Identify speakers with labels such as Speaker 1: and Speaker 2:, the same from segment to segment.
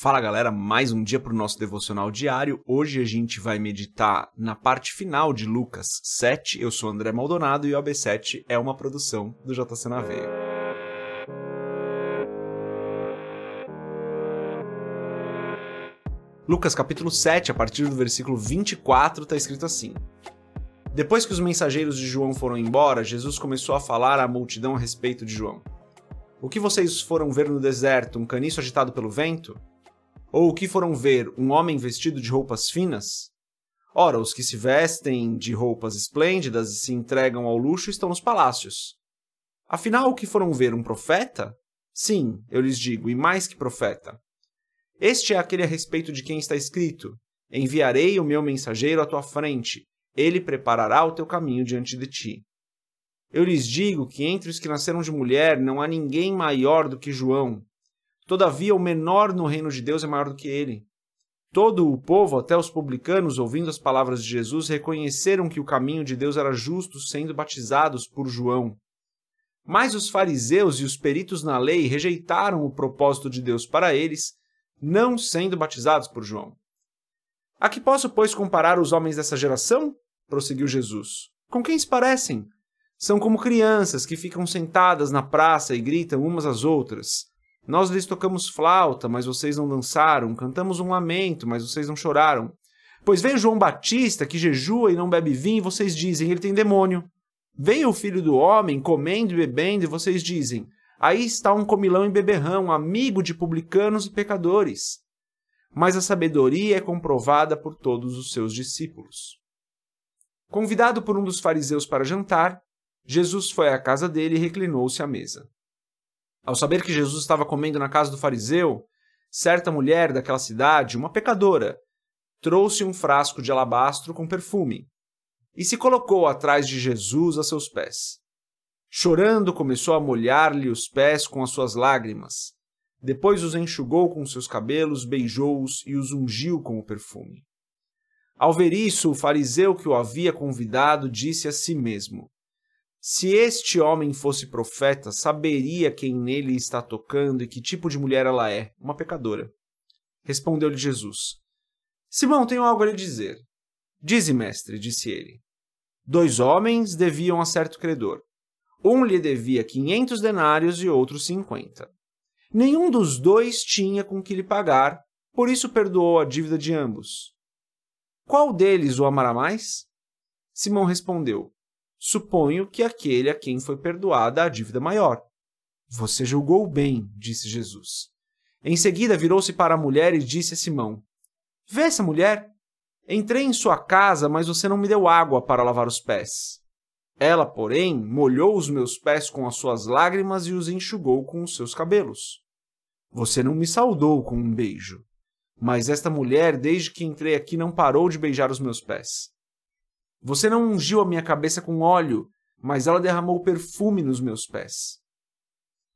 Speaker 1: Fala galera, mais um dia para o nosso devocional diário. Hoje a gente vai meditar na parte final de Lucas 7. Eu sou André Maldonado e o AB7 é uma produção do JC na Veia. Lucas capítulo 7, a partir do versículo 24, está escrito assim: Depois que os mensageiros de João foram embora, Jesus começou a falar à multidão a respeito de João. O que vocês foram ver no deserto, um caniço agitado pelo vento? Ou o que foram ver, um homem vestido de roupas finas? Ora, os que se vestem de roupas esplêndidas e se entregam ao luxo estão nos palácios. Afinal, o que foram ver, um profeta? Sim, eu lhes digo, e mais que profeta. Este é aquele a respeito de quem está escrito: Enviarei o meu mensageiro à tua frente, ele preparará o teu caminho diante de ti. Eu lhes digo que entre os que nasceram de mulher não há ninguém maior do que João. Todavia, o menor no reino de Deus é maior do que ele. Todo o povo, até os publicanos, ouvindo as palavras de Jesus, reconheceram que o caminho de Deus era justo, sendo batizados por João. Mas os fariseus e os peritos na lei rejeitaram o propósito de Deus para eles, não sendo batizados por João. A que posso, pois, comparar os homens dessa geração? prosseguiu Jesus. Com quem se parecem? São como crianças que ficam sentadas na praça e gritam umas às outras. Nós lhes tocamos flauta, mas vocês não dançaram, cantamos um lamento, mas vocês não choraram. Pois veio João Batista, que jejua e não bebe vinho, e vocês dizem, ele tem demônio. Veio o filho do homem, comendo e bebendo, e vocês dizem, aí está um comilão e beberrão, amigo de publicanos e pecadores. Mas a sabedoria é comprovada por todos os seus discípulos. Convidado por um dos fariseus para jantar, Jesus foi à casa dele e reclinou-se à mesa. Ao saber que Jesus estava comendo na casa do fariseu, certa mulher daquela cidade, uma pecadora, trouxe um frasco de alabastro com perfume e se colocou atrás de Jesus a seus pés. Chorando, começou a molhar-lhe os pés com as suas lágrimas. Depois os enxugou com seus cabelos, beijou-os e os ungiu com o perfume. Ao ver isso, o fariseu que o havia convidado disse a si mesmo: se este homem fosse profeta, saberia quem nele está tocando e que tipo de mulher ela é, uma pecadora. Respondeu-lhe Jesus: Simão, tenho algo a lhe dizer. Dize, mestre, disse ele. Dois homens deviam a certo credor. Um lhe devia quinhentos denários e outro cinquenta. Nenhum dos dois tinha com que lhe pagar, por isso perdoou a dívida de ambos. Qual deles o amará mais? Simão respondeu: Suponho que aquele a quem foi perdoada a dívida maior. Você julgou bem, disse Jesus. Em seguida virou-se para a mulher e disse a Simão: Vê essa mulher? Entrei em sua casa, mas você não me deu água para lavar os pés. Ela, porém, molhou os meus pés com as suas lágrimas e os enxugou com os seus cabelos. Você não me saudou com um beijo. Mas esta mulher, desde que entrei aqui, não parou de beijar os meus pés. Você não ungiu a minha cabeça com óleo, mas ela derramou perfume nos meus pés.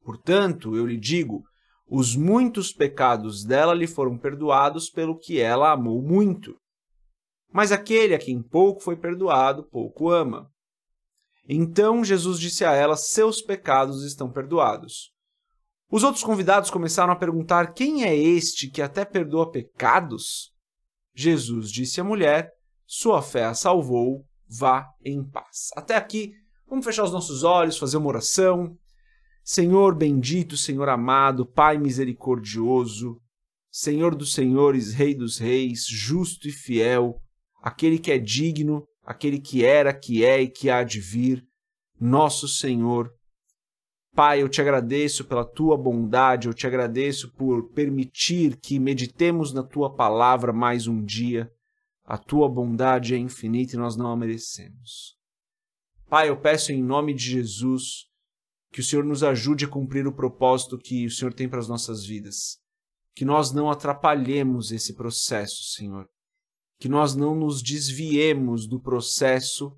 Speaker 1: Portanto, eu lhe digo, os muitos pecados dela lhe foram perdoados pelo que ela amou muito. Mas aquele a quem pouco foi perdoado, pouco ama. Então Jesus disse a ela: Seus pecados estão perdoados. Os outros convidados começaram a perguntar: Quem é este que até perdoa pecados? Jesus disse à mulher: sua fé a salvou, vá em paz. Até aqui, vamos fechar os nossos olhos, fazer uma oração. Senhor bendito, Senhor amado, Pai misericordioso, Senhor dos senhores, Rei dos reis, justo e fiel, aquele que é digno, aquele que era, que é e que há de vir, nosso Senhor. Pai, eu te agradeço pela tua bondade, eu te agradeço por permitir que meditemos na tua palavra mais um dia. A tua bondade é infinita e nós não a merecemos. Pai, eu peço em nome de Jesus que o Senhor nos ajude a cumprir o propósito que o Senhor tem para as nossas vidas. Que nós não atrapalhemos esse processo, Senhor. Que nós não nos desviemos do processo,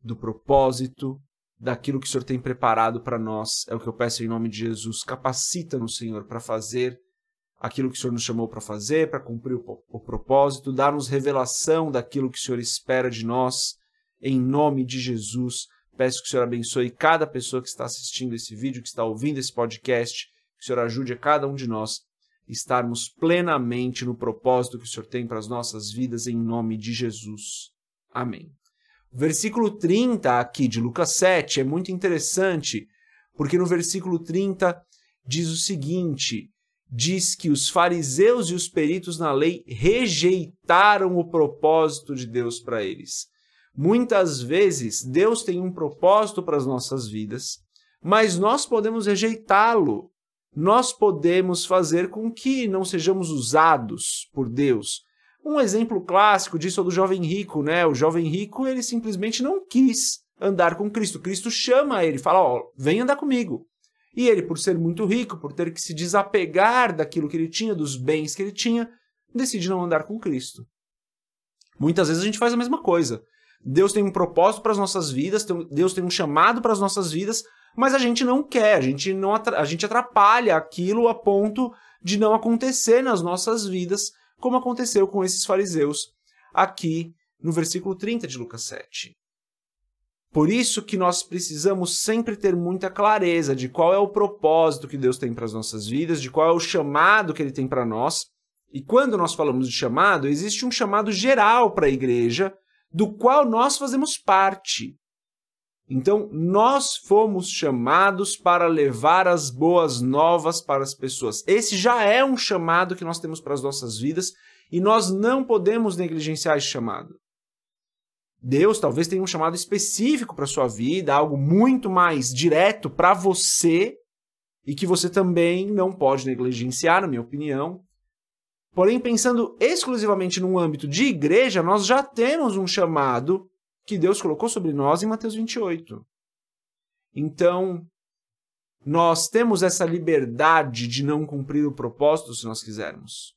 Speaker 1: do propósito, daquilo que o Senhor tem preparado para nós. É o que eu peço em nome de Jesus. Capacita-nos, Senhor, para fazer aquilo que o Senhor nos chamou para fazer, para cumprir o, o propósito, dar-nos revelação daquilo que o Senhor espera de nós, em nome de Jesus. Peço que o Senhor abençoe cada pessoa que está assistindo esse vídeo, que está ouvindo esse podcast, que o Senhor ajude a cada um de nós estarmos plenamente no propósito que o Senhor tem para as nossas vidas, em nome de Jesus. Amém. Versículo 30 aqui de Lucas 7 é muito interessante, porque no versículo 30 diz o seguinte: diz que os fariseus e os peritos na lei rejeitaram o propósito de Deus para eles. Muitas vezes Deus tem um propósito para as nossas vidas, mas nós podemos rejeitá-lo. Nós podemos fazer com que não sejamos usados por Deus. Um exemplo clássico disso é do jovem rico, né? O jovem rico, ele simplesmente não quis andar com Cristo. Cristo chama ele, fala: "Ó, vem andar comigo". E ele, por ser muito rico, por ter que se desapegar daquilo que ele tinha, dos bens que ele tinha, decide não andar com Cristo. Muitas vezes a gente faz a mesma coisa. Deus tem um propósito para as nossas vidas, Deus tem um chamado para as nossas vidas, mas a gente não quer, a gente, não, a gente atrapalha aquilo a ponto de não acontecer nas nossas vidas, como aconteceu com esses fariseus aqui no versículo 30 de Lucas 7. Por isso que nós precisamos sempre ter muita clareza de qual é o propósito que Deus tem para as nossas vidas, de qual é o chamado que ele tem para nós. E quando nós falamos de chamado, existe um chamado geral para a igreja, do qual nós fazemos parte. Então, nós fomos chamados para levar as boas novas para as pessoas. Esse já é um chamado que nós temos para as nossas vidas e nós não podemos negligenciar esse chamado. Deus talvez tenha um chamado específico para sua vida, algo muito mais direto para você e que você também não pode negligenciar, na minha opinião. Porém, pensando exclusivamente no âmbito de igreja, nós já temos um chamado que Deus colocou sobre nós em Mateus 28. Então, nós temos essa liberdade de não cumprir o propósito se nós quisermos.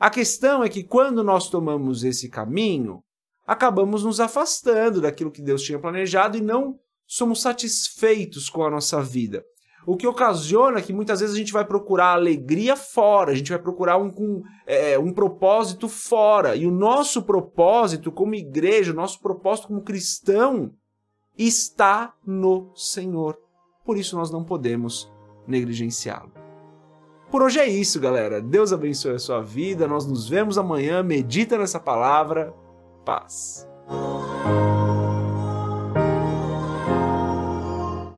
Speaker 1: A questão é que quando nós tomamos esse caminho, acabamos nos afastando daquilo que Deus tinha planejado e não somos satisfeitos com a nossa vida. O que ocasiona que muitas vezes a gente vai procurar alegria fora, a gente vai procurar um, um, é, um propósito fora. E o nosso propósito como igreja, o nosso propósito como cristão, está no Senhor. Por isso nós não podemos negligenciá-lo. Por hoje é isso, galera. Deus abençoe a sua vida. Nós nos vemos amanhã. Medita nessa palavra Paz.